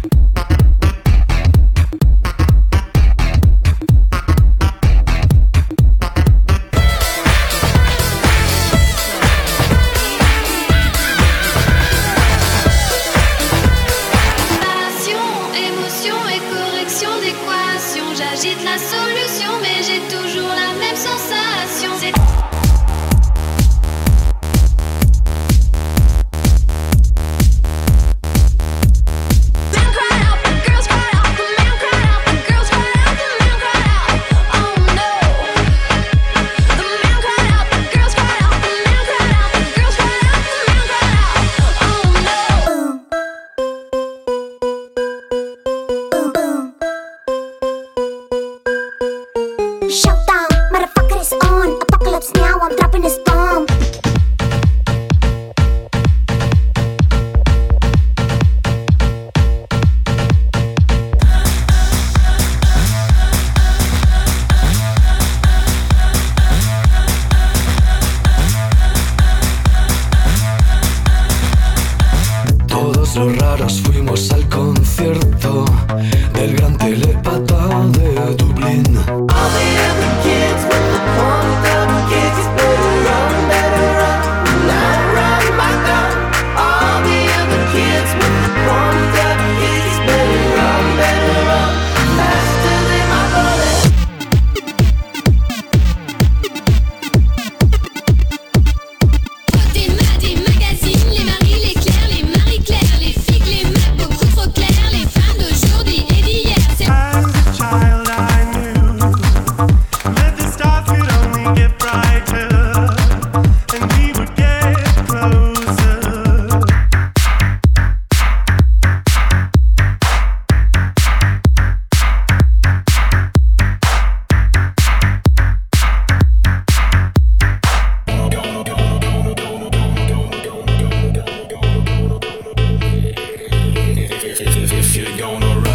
Passion, émotion et correction d'équation, j'agite la solution. Los raros fuimos al concierto del gran telepata de don't